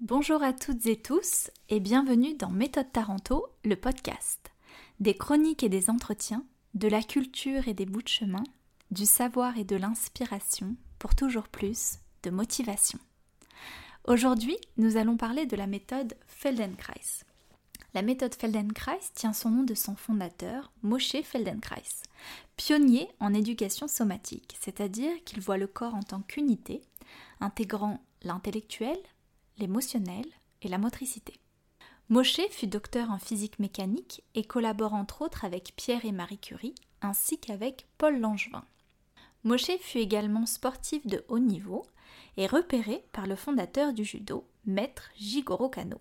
Bonjour à toutes et tous et bienvenue dans Méthode Taranto, le podcast. Des chroniques et des entretiens, de la culture et des bouts de chemin, du savoir et de l'inspiration pour toujours plus de motivation. Aujourd'hui, nous allons parler de la méthode Feldenkrais. La méthode Feldenkrais tient son nom de son fondateur, Moshe Feldenkrais, pionnier en éducation somatique, c'est-à-dire qu'il voit le corps en tant qu'unité, intégrant l'intellectuel, l'émotionnel et la motricité. Moshe fut docteur en physique mécanique et collabore entre autres avec Pierre et Marie Curie, ainsi qu'avec Paul Langevin. Moshe fut également sportif de haut niveau et repéré par le fondateur du judo, maître Jigoro Kano.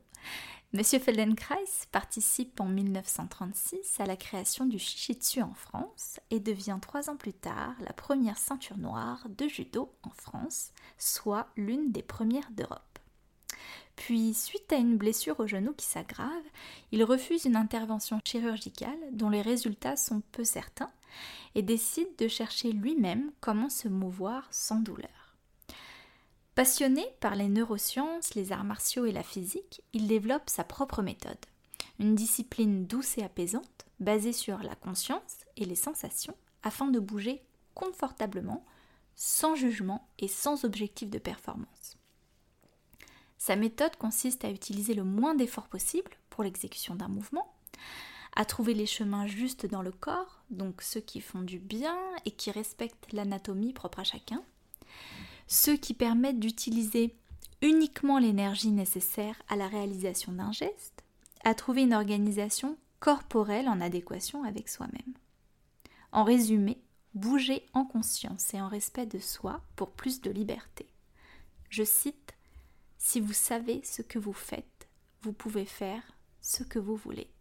Monsieur Feldenkrais participe en 1936 à la création du Shishitsu en France et devient trois ans plus tard la première ceinture noire de judo en France, soit l'une des premières d'Europe. Puis, suite à une blessure au genou qui s'aggrave, il refuse une intervention chirurgicale dont les résultats sont peu certains et décide de chercher lui-même comment se mouvoir sans douleur. Passionné par les neurosciences, les arts martiaux et la physique, il développe sa propre méthode, une discipline douce et apaisante, basée sur la conscience et les sensations, afin de bouger confortablement, sans jugement et sans objectif de performance. Sa méthode consiste à utiliser le moins d'efforts possible pour l'exécution d'un mouvement, à trouver les chemins justes dans le corps, donc ceux qui font du bien et qui respectent l'anatomie propre à chacun, ceux qui permettent d'utiliser uniquement l'énergie nécessaire à la réalisation d'un geste, à trouver une organisation corporelle en adéquation avec soi-même. En résumé, bouger en conscience et en respect de soi pour plus de liberté. Je cite si vous savez ce que vous faites, vous pouvez faire ce que vous voulez.